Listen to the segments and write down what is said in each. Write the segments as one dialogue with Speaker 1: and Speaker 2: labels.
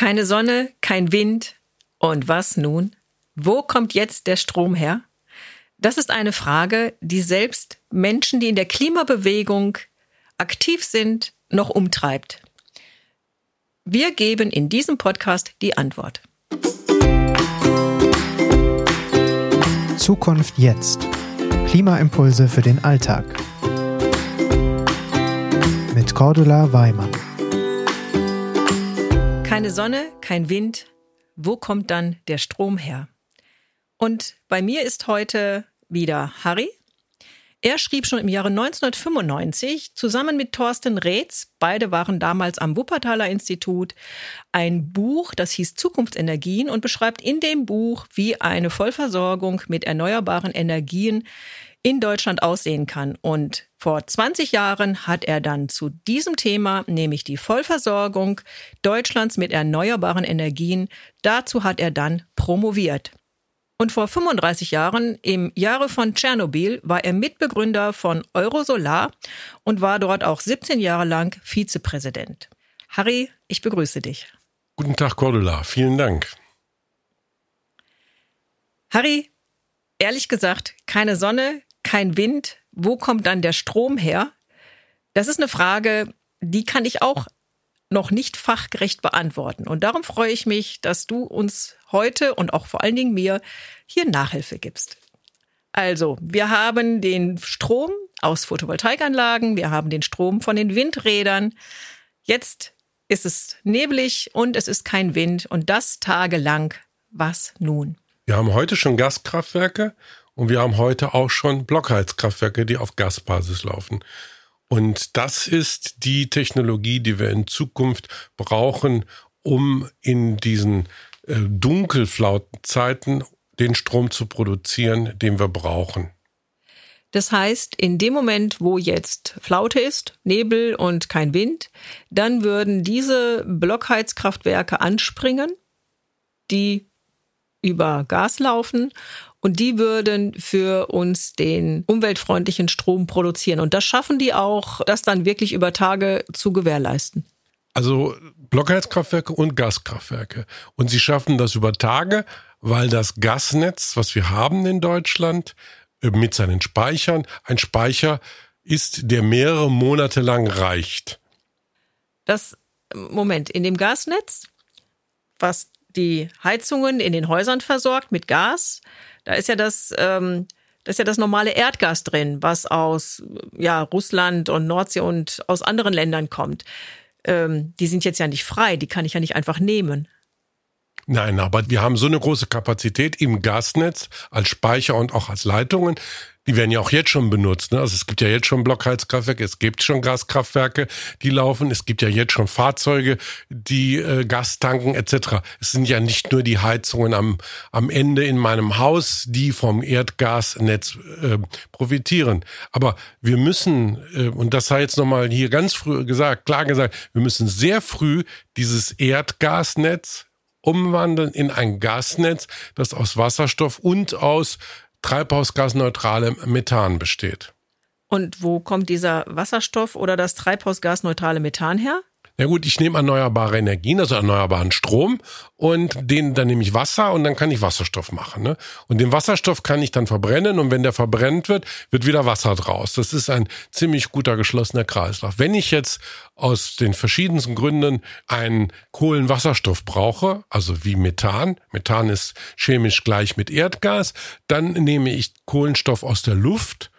Speaker 1: Keine Sonne, kein Wind. Und was nun? Wo kommt jetzt der Strom her? Das ist eine Frage, die selbst Menschen, die in der Klimabewegung aktiv sind, noch umtreibt. Wir geben in diesem Podcast die Antwort.
Speaker 2: Zukunft jetzt. Klimaimpulse für den Alltag. Mit Cordula Weimann.
Speaker 1: Keine Sonne, kein Wind. Wo kommt dann der Strom her? Und bei mir ist heute wieder Harry. Er schrieb schon im Jahre 1995 zusammen mit Thorsten Reetz, beide waren damals am Wuppertaler Institut, ein Buch, das hieß Zukunftsenergien und beschreibt in dem Buch, wie eine Vollversorgung mit erneuerbaren Energien in Deutschland aussehen kann. Und vor 20 Jahren hat er dann zu diesem Thema, nämlich die Vollversorgung Deutschlands mit erneuerbaren Energien, dazu hat er dann promoviert. Und vor 35 Jahren, im Jahre von Tschernobyl, war er Mitbegründer von Eurosolar und war dort auch 17 Jahre lang Vizepräsident. Harry, ich begrüße dich.
Speaker 3: Guten Tag, Cordula. Vielen Dank.
Speaker 1: Harry, ehrlich gesagt, keine Sonne, kein Wind. Wo kommt dann der Strom her? Das ist eine Frage, die kann ich auch noch nicht fachgerecht beantworten. Und darum freue ich mich, dass du uns heute und auch vor allen Dingen mir hier Nachhilfe gibst. Also, wir haben den Strom aus Photovoltaikanlagen, wir haben den Strom von den Windrädern. Jetzt ist es neblig und es ist kein Wind und das tagelang. Was nun?
Speaker 3: Wir haben heute schon Gaskraftwerke und wir haben heute auch schon Blockheizkraftwerke, die auf Gasbasis laufen. Und das ist die Technologie, die wir in Zukunft brauchen, um in diesen äh, dunkelflauten Zeiten den Strom zu produzieren, den wir brauchen.
Speaker 1: Das heißt, in dem Moment, wo jetzt Flaute ist, Nebel und kein Wind, dann würden diese Blockheizkraftwerke anspringen, die über Gas laufen und die würden für uns den umweltfreundlichen Strom produzieren. Und das schaffen die auch, das dann wirklich über Tage zu gewährleisten.
Speaker 3: Also Blockheizkraftwerke und Gaskraftwerke. Und sie schaffen das über Tage, weil das Gasnetz, was wir haben in Deutschland, äh, mit seinen Speichern, ein Speicher ist, der mehrere Monate lang reicht.
Speaker 1: Das, Moment, in dem Gasnetz, was die Heizungen in den Häusern versorgt mit Gas, da ist ja das, ähm, das ist ja das normale Erdgas drin, was aus ja, Russland und Nordsee und aus anderen Ländern kommt. Ähm, die sind jetzt ja nicht frei, die kann ich ja nicht einfach nehmen.
Speaker 3: Nein, aber wir haben so eine große Kapazität im Gasnetz als Speicher und auch als Leitungen, die werden ja auch jetzt schon benutzt. Ne? Also es gibt ja jetzt schon Blockheizkraftwerke, es gibt schon Gaskraftwerke, die laufen, es gibt ja jetzt schon Fahrzeuge, die äh, Gas tanken etc. Es sind ja nicht nur die Heizungen am, am Ende in meinem Haus, die vom Erdgasnetz äh, profitieren. Aber wir müssen, äh, und das sei jetzt nochmal hier ganz früh gesagt, klar gesagt, wir müssen sehr früh dieses Erdgasnetz umwandeln in ein Gasnetz, das aus Wasserstoff und aus treibhausgasneutralem Methan besteht.
Speaker 1: Und wo kommt dieser Wasserstoff oder das treibhausgasneutrale Methan her?
Speaker 3: Na gut, ich nehme erneuerbare Energien, also erneuerbaren Strom und den, dann nehme ich Wasser und dann kann ich Wasserstoff machen. Ne? Und den Wasserstoff kann ich dann verbrennen und wenn der verbrennt wird, wird wieder Wasser draus. Das ist ein ziemlich guter geschlossener Kreislauf. Wenn ich jetzt aus den verschiedensten Gründen einen Kohlenwasserstoff brauche, also wie Methan, Methan ist chemisch gleich mit Erdgas, dann nehme ich Kohlenstoff aus der Luft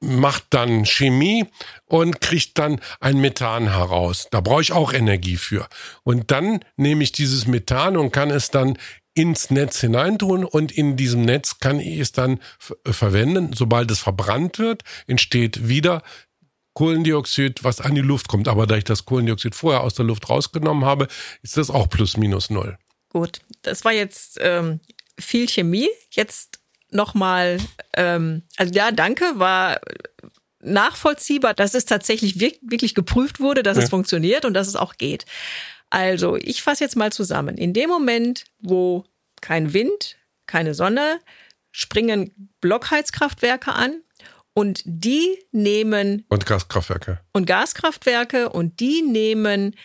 Speaker 3: macht dann Chemie und kriegt dann ein Methan heraus. Da brauche ich auch Energie für. Und dann nehme ich dieses Methan und kann es dann ins Netz hineintun und in diesem Netz kann ich es dann verwenden. Sobald es verbrannt wird, entsteht wieder Kohlendioxid, was an die Luft kommt. Aber da ich das Kohlendioxid vorher aus der Luft rausgenommen habe, ist das auch plus minus null.
Speaker 1: Gut, das war jetzt ähm, viel Chemie. Jetzt nochmal, ähm, also ja, danke, war nachvollziehbar, dass es tatsächlich wirklich geprüft wurde, dass ja. es funktioniert und dass es auch geht. Also, ich fasse jetzt mal zusammen. In dem Moment, wo kein Wind, keine Sonne, springen Blockheizkraftwerke an und die nehmen
Speaker 3: und Gaskraftwerke.
Speaker 1: Und Gaskraftwerke und die nehmen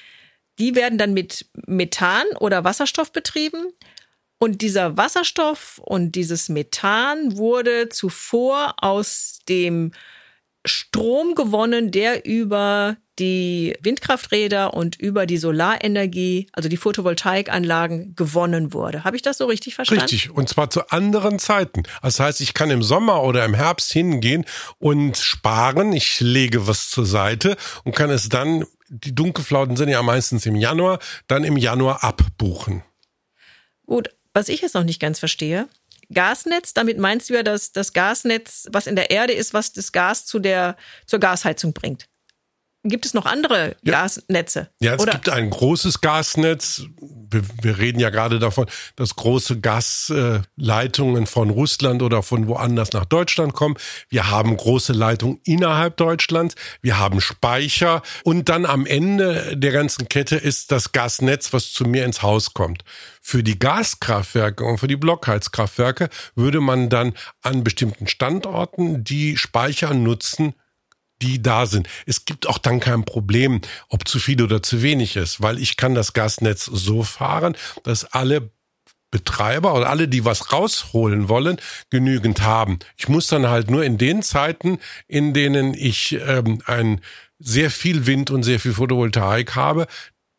Speaker 1: Die werden dann mit Methan oder Wasserstoff betrieben. Und dieser Wasserstoff und dieses Methan wurde zuvor aus dem Strom gewonnen, der über die Windkrafträder und über die Solarenergie, also die Photovoltaikanlagen gewonnen wurde. Habe ich das so richtig verstanden?
Speaker 3: Richtig, und zwar zu anderen Zeiten. Das heißt, ich kann im Sommer oder im Herbst hingehen und sparen. Ich lege was zur Seite und kann es dann, die Dunkelflauten sind ja meistens im Januar, dann im Januar abbuchen.
Speaker 1: Gut, was ich jetzt noch nicht ganz verstehe, Gasnetz, damit meinst du ja, dass das Gasnetz, was in der Erde ist, was das Gas zu der, zur Gasheizung bringt. Gibt es noch andere ja. Gasnetze?
Speaker 3: Ja, es Oder? gibt ein großes Gasnetz. Wir, wir, reden ja gerade davon, dass große Gasleitungen von Russland oder von woanders nach Deutschland kommen. Wir haben große Leitungen innerhalb Deutschlands. Wir haben Speicher. Und dann am Ende der ganzen Kette ist das Gasnetz, was zu mir ins Haus kommt. Für die Gaskraftwerke und für die Blockheizkraftwerke würde man dann an bestimmten Standorten die Speicher nutzen die da sind. Es gibt auch dann kein Problem, ob zu viel oder zu wenig ist, weil ich kann das Gasnetz so fahren, dass alle Betreiber oder alle, die was rausholen wollen, genügend haben. Ich muss dann halt nur in den Zeiten, in denen ich ähm, ein sehr viel Wind und sehr viel Photovoltaik habe,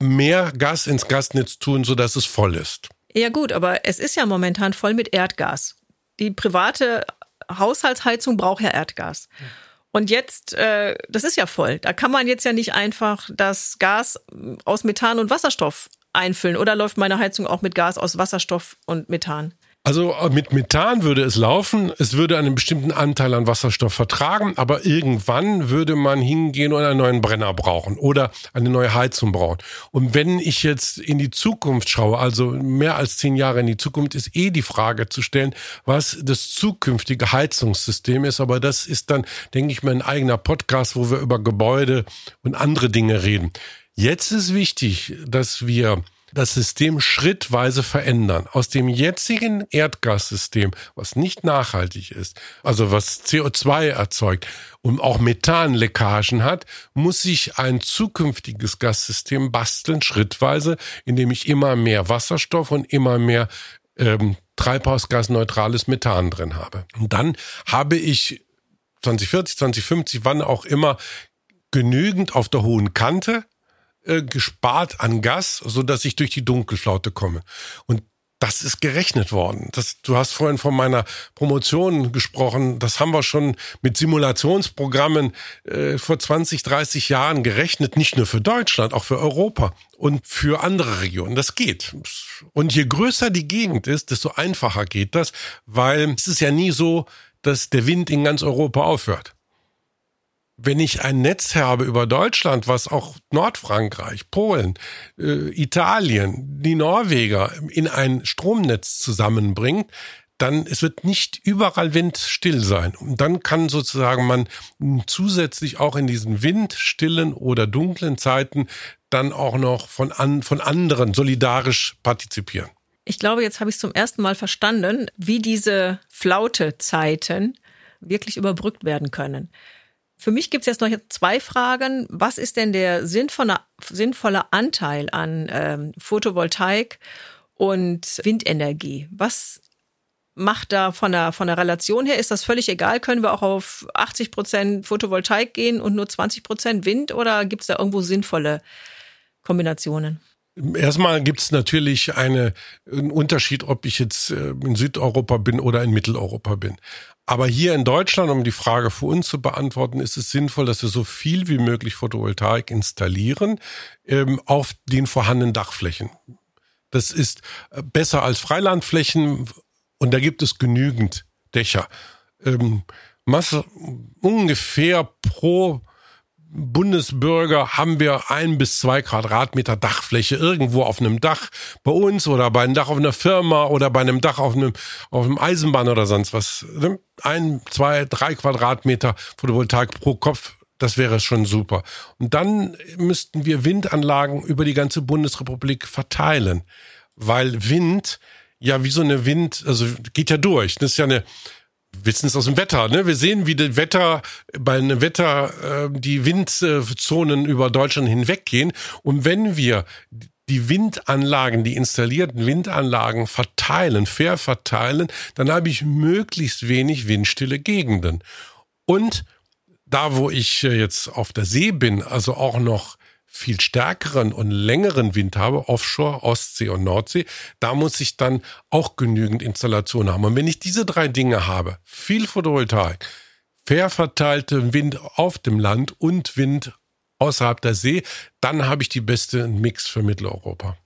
Speaker 3: mehr Gas ins Gasnetz tun, sodass es voll ist.
Speaker 1: Ja gut, aber es ist ja momentan voll mit Erdgas. Die private Haushaltsheizung braucht ja Erdgas. Und jetzt, äh, das ist ja voll. Da kann man jetzt ja nicht einfach das Gas aus Methan und Wasserstoff einfüllen. Oder läuft meine Heizung auch mit Gas aus Wasserstoff und Methan?
Speaker 3: Also äh, mit Methan würde es laufen, es würde einen bestimmten Anteil an Wasserstoff vertragen, aber irgendwann würde man hingehen und einen neuen Brenner brauchen oder eine neue Heizung brauchen. Und wenn ich jetzt in die Zukunft schaue, also mehr als zehn Jahre in die Zukunft, ist eh die Frage zu stellen, was das zukünftige Heizungssystem ist. Aber das ist dann, denke ich mal, ein eigener Podcast, wo wir über Gebäude und andere Dinge reden. Jetzt ist wichtig, dass wir das System schrittweise verändern. Aus dem jetzigen Erdgassystem, was nicht nachhaltig ist, also was CO2 erzeugt und auch Methanleckagen hat, muss sich ein zukünftiges Gassystem basteln, schrittweise, indem ich immer mehr Wasserstoff und immer mehr ähm, treibhausgasneutrales Methan drin habe. Und dann habe ich 2040, 2050, wann auch immer, genügend auf der hohen Kante äh, gespart an Gas, so dass ich durch die Dunkelflaute komme. Und das ist gerechnet worden. Das, du hast vorhin von meiner Promotion gesprochen. Das haben wir schon mit Simulationsprogrammen äh, vor 20, 30 Jahren gerechnet. Nicht nur für Deutschland, auch für Europa und für andere Regionen. Das geht. Und je größer die Gegend ist, desto einfacher geht das, weil es ist ja nie so, dass der Wind in ganz Europa aufhört wenn ich ein Netz habe über Deutschland, was auch Nordfrankreich, Polen, äh, Italien, die Norweger in ein Stromnetz zusammenbringt, dann es wird nicht überall windstill sein. Und dann kann sozusagen man zusätzlich auch in diesen windstillen oder dunklen Zeiten dann auch noch von, an, von anderen solidarisch partizipieren.
Speaker 1: Ich glaube, jetzt habe ich zum ersten Mal verstanden, wie diese Flaute-Zeiten wirklich überbrückt werden können. Für mich gibt es jetzt noch zwei Fragen. Was ist denn der sinnvolle, sinnvolle Anteil an ähm, Photovoltaik und Windenergie? Was macht da von der, von der Relation her? Ist das völlig egal? Können wir auch auf 80 Prozent Photovoltaik gehen und nur 20 Prozent Wind oder gibt es da irgendwo sinnvolle Kombinationen?
Speaker 3: Erstmal gibt es natürlich eine, einen Unterschied, ob ich jetzt äh, in Südeuropa bin oder in Mitteleuropa bin. Aber hier in Deutschland, um die Frage für uns zu beantworten, ist es sinnvoll, dass wir so viel wie möglich Photovoltaik installieren ähm, auf den vorhandenen Dachflächen. Das ist äh, besser als Freilandflächen und da gibt es genügend Dächer. Ähm, Masse, ungefähr pro Bundesbürger haben wir ein bis zwei Quadratmeter Dachfläche irgendwo auf einem Dach bei uns oder bei einem Dach auf einer Firma oder bei einem Dach auf einem, auf einem Eisenbahn oder sonst was. Ein, zwei, drei Quadratmeter Photovoltaik pro Kopf. Das wäre schon super. Und dann müssten wir Windanlagen über die ganze Bundesrepublik verteilen, weil Wind ja wie so eine Wind, also geht ja durch. Das ist ja eine wissen es aus dem Wetter. Ne? Wir sehen, wie das Wetter bei einem Wetter äh, die Windzonen über Deutschland hinweggehen. Und wenn wir die Windanlagen, die installierten Windanlagen verteilen, fair verteilen, dann habe ich möglichst wenig windstille Gegenden. Und da, wo ich äh, jetzt auf der See bin, also auch noch viel stärkeren und längeren Wind habe, Offshore, Ostsee und Nordsee, da muss ich dann auch genügend Installation haben. Und wenn ich diese drei Dinge habe, viel Photovoltaik, fair verteilte Wind auf dem Land und Wind außerhalb der See, dann habe ich die beste Mix für Mitteleuropa.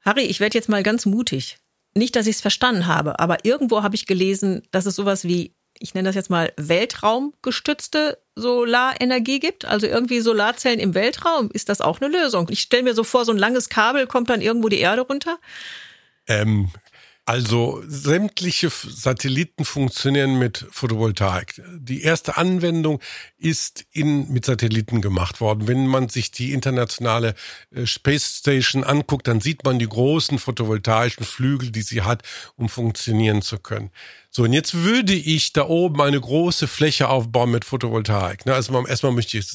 Speaker 1: Harry, ich werde jetzt mal ganz mutig. Nicht, dass ich es verstanden habe, aber irgendwo habe ich gelesen, dass es sowas wie ich nenne das jetzt mal Weltraumgestützte Solarenergie gibt, also irgendwie Solarzellen im Weltraum, ist das auch eine Lösung? Ich stelle mir so vor, so ein langes Kabel kommt dann irgendwo die Erde runter.
Speaker 3: Ähm, also sämtliche Satelliten funktionieren mit Photovoltaik. Die erste Anwendung ist in, mit Satelliten gemacht worden. Wenn man sich die internationale äh, Space Station anguckt, dann sieht man die großen photovoltaischen Flügel, die sie hat, um funktionieren zu können. So, und jetzt würde ich da oben eine große Fläche aufbauen mit Photovoltaik. Also erstmal möchte ich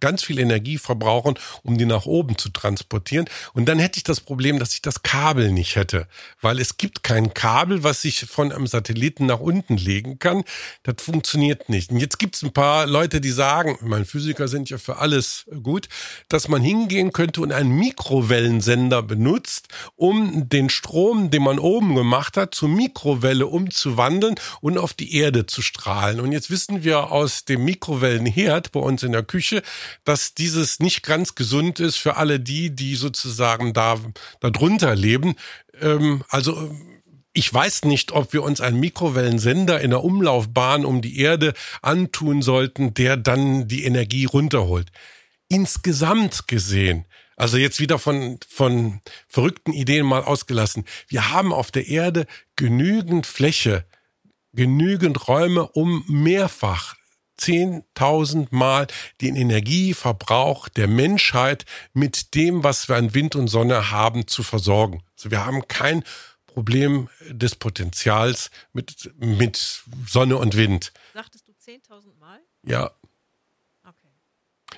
Speaker 3: ganz viel Energie verbrauchen, um die nach oben zu transportieren. Und dann hätte ich das Problem, dass ich das Kabel nicht hätte, weil es gibt kein Kabel, was ich von einem Satelliten nach unten legen kann. Das funktioniert nicht. Und jetzt gibt es ein paar Leute, die sagen, meine Physiker sind ja für alles gut, dass man hingehen könnte und einen Mikrowellensender benutzt, um den Strom, den man oben gemacht hat, zur Mikrowelle umzuwandeln und auf die Erde zu strahlen. Und jetzt wissen wir aus dem Mikrowellenherd bei uns in der Küche, dass dieses nicht ganz gesund ist für alle die, die sozusagen da darunter leben. Ähm, also ich weiß nicht, ob wir uns einen Mikrowellensender in der Umlaufbahn um die Erde antun sollten, der dann die Energie runterholt. Insgesamt gesehen, also jetzt wieder von, von verrückten Ideen mal ausgelassen. Wir haben auf der Erde genügend Fläche, genügend Räume, um mehrfach 10.000 Mal den Energieverbrauch der Menschheit mit dem, was wir an Wind und Sonne haben, zu versorgen. Also wir haben kein Problem des Potenzials mit, mit Sonne und Wind.
Speaker 1: Sagtest du 10.000 Mal?
Speaker 3: Ja.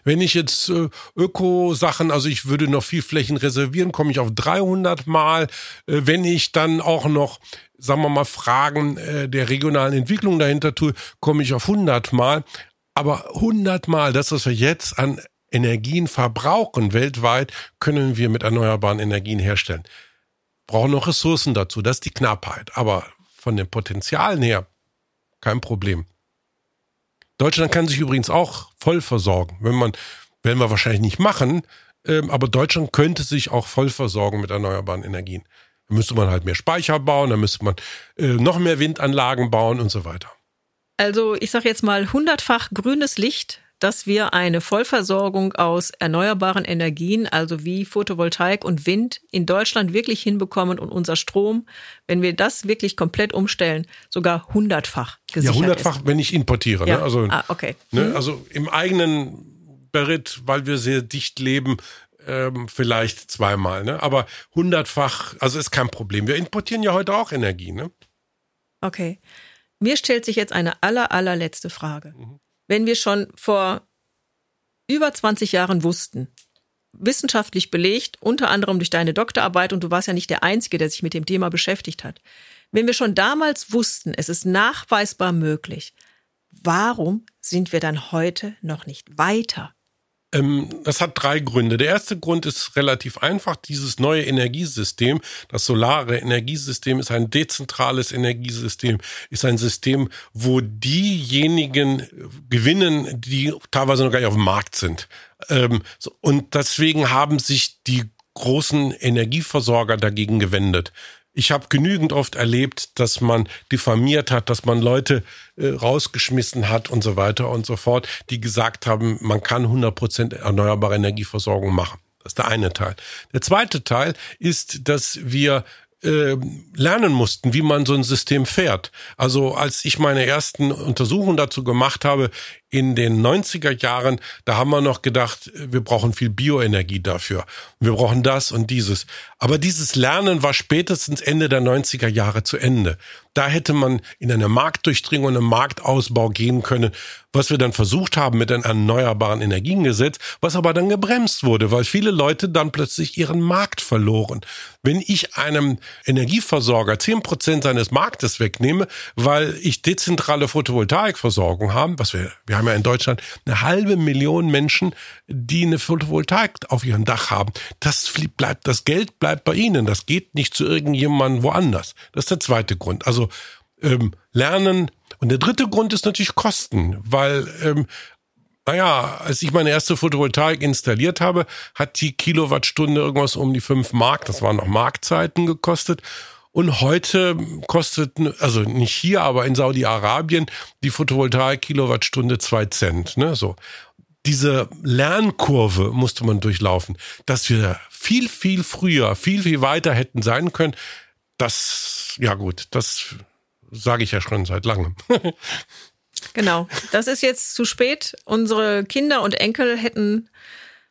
Speaker 3: Wenn ich jetzt äh, Öko-Sachen, also ich würde noch viel Flächen reservieren, komme ich auf 300 Mal. Äh, wenn ich dann auch noch, sagen wir mal, Fragen äh, der regionalen Entwicklung dahinter tue, komme ich auf 100 Mal. Aber 100 Mal, das, was wir jetzt an Energien verbrauchen weltweit, können wir mit erneuerbaren Energien herstellen. Brauchen noch Ressourcen dazu, das ist die Knappheit. Aber von den Potenzialen her kein Problem. Deutschland kann sich übrigens auch voll versorgen. Wenn man, werden wir wahrscheinlich nicht machen, ähm, aber Deutschland könnte sich auch voll versorgen mit erneuerbaren Energien. Da müsste man halt mehr Speicher bauen, da müsste man äh, noch mehr Windanlagen bauen und so weiter.
Speaker 1: Also ich sage jetzt mal hundertfach grünes Licht dass wir eine Vollversorgung aus erneuerbaren Energien, also wie Photovoltaik und Wind, in Deutschland wirklich hinbekommen und unser Strom, wenn wir das wirklich komplett umstellen, sogar hundertfach
Speaker 3: gesichert Ja, hundertfach, ist. wenn ich importiere. Ne?
Speaker 1: Ja. Ne? Also, ah, okay.
Speaker 3: Ne? Mhm. Also im eigenen Beritt, weil wir sehr dicht leben, ähm, vielleicht zweimal. Ne? Aber hundertfach, also ist kein Problem. Wir importieren ja heute auch Energie. Ne?
Speaker 1: Okay. Mir stellt sich jetzt eine aller, allerletzte Frage. Mhm wenn wir schon vor über 20 Jahren wussten, wissenschaftlich belegt, unter anderem durch deine Doktorarbeit, und du warst ja nicht der Einzige, der sich mit dem Thema beschäftigt hat. Wenn wir schon damals wussten, es ist nachweisbar möglich, warum sind wir dann heute noch nicht weiter?
Speaker 3: Ähm, das hat drei Gründe. Der erste Grund ist relativ einfach. Dieses neue Energiesystem, das solare Energiesystem, ist ein dezentrales Energiesystem, ist ein System, wo diejenigen gewinnen, die teilweise noch gar nicht auf dem Markt sind. Ähm, und deswegen haben sich die großen Energieversorger dagegen gewendet. Ich habe genügend oft erlebt, dass man diffamiert hat, dass man Leute äh, rausgeschmissen hat und so weiter und so fort, die gesagt haben, man kann 100% erneuerbare Energieversorgung machen. Das ist der eine Teil. Der zweite Teil ist, dass wir äh, lernen mussten, wie man so ein System fährt. Also als ich meine ersten Untersuchungen dazu gemacht habe, in den 90er Jahren, da haben wir noch gedacht, wir brauchen viel Bioenergie dafür. Wir brauchen das und dieses. Aber dieses Lernen war spätestens Ende der 90er Jahre zu Ende. Da hätte man in eine Marktdurchdringung, einen Marktausbau gehen können, was wir dann versucht haben mit einem erneuerbaren Energiengesetz, was aber dann gebremst wurde, weil viele Leute dann plötzlich ihren Markt verloren. Wenn ich einem Energieversorger zehn Prozent seines Marktes wegnehme, weil ich dezentrale Photovoltaikversorgung habe, was wir, wir haben ja in Deutschland eine halbe Million Menschen, die eine Photovoltaik auf ihrem Dach haben. Das bleibt, das Geld bleibt bei ihnen. Das geht nicht zu irgendjemandem woanders. Das ist der zweite Grund. Also ähm, lernen. Und der dritte Grund ist natürlich Kosten, weil ähm, naja, als ich meine erste Photovoltaik installiert habe, hat die Kilowattstunde irgendwas um die fünf Mark, das waren noch Markzeiten gekostet. Und heute kostet, also nicht hier, aber in Saudi-Arabien, die Photovoltaik-Kilowattstunde zwei Cent. Ne? So. Diese Lernkurve musste man durchlaufen, dass wir viel, viel früher, viel, viel weiter hätten sein können. Das, ja gut, das sage ich ja schon seit langem.
Speaker 1: genau, das ist jetzt zu spät. Unsere Kinder und Enkel hätten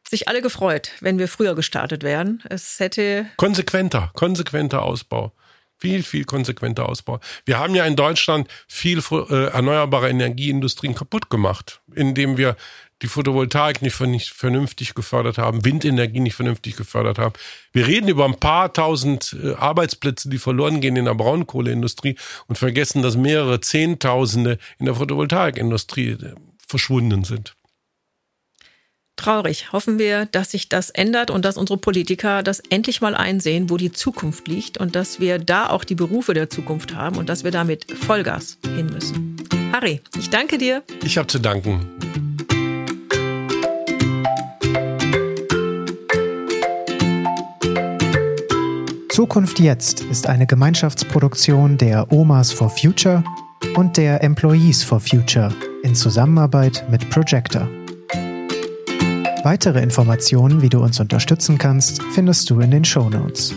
Speaker 1: sich alle gefreut, wenn wir früher gestartet wären. Es hätte
Speaker 3: konsequenter, konsequenter Ausbau. Viel, viel konsequenter Ausbau. Wir haben ja in Deutschland viel äh, erneuerbare Energieindustrien kaputt gemacht, indem wir die Photovoltaik nicht vernünftig gefördert haben, Windenergie nicht vernünftig gefördert haben. Wir reden über ein paar tausend äh, Arbeitsplätze, die verloren gehen in der Braunkohleindustrie und vergessen, dass mehrere Zehntausende in der Photovoltaikindustrie äh, verschwunden sind.
Speaker 1: Traurig. Hoffen wir, dass sich das ändert und dass unsere Politiker das endlich mal einsehen, wo die Zukunft liegt und dass wir da auch die Berufe der Zukunft haben und dass wir damit Vollgas hin müssen. Harry, ich danke dir.
Speaker 3: Ich habe zu danken.
Speaker 2: Zukunft jetzt ist eine Gemeinschaftsproduktion der Omas for Future und der Employees for Future in Zusammenarbeit mit Projector. Weitere Informationen, wie du uns unterstützen kannst, findest du in den Show Notes.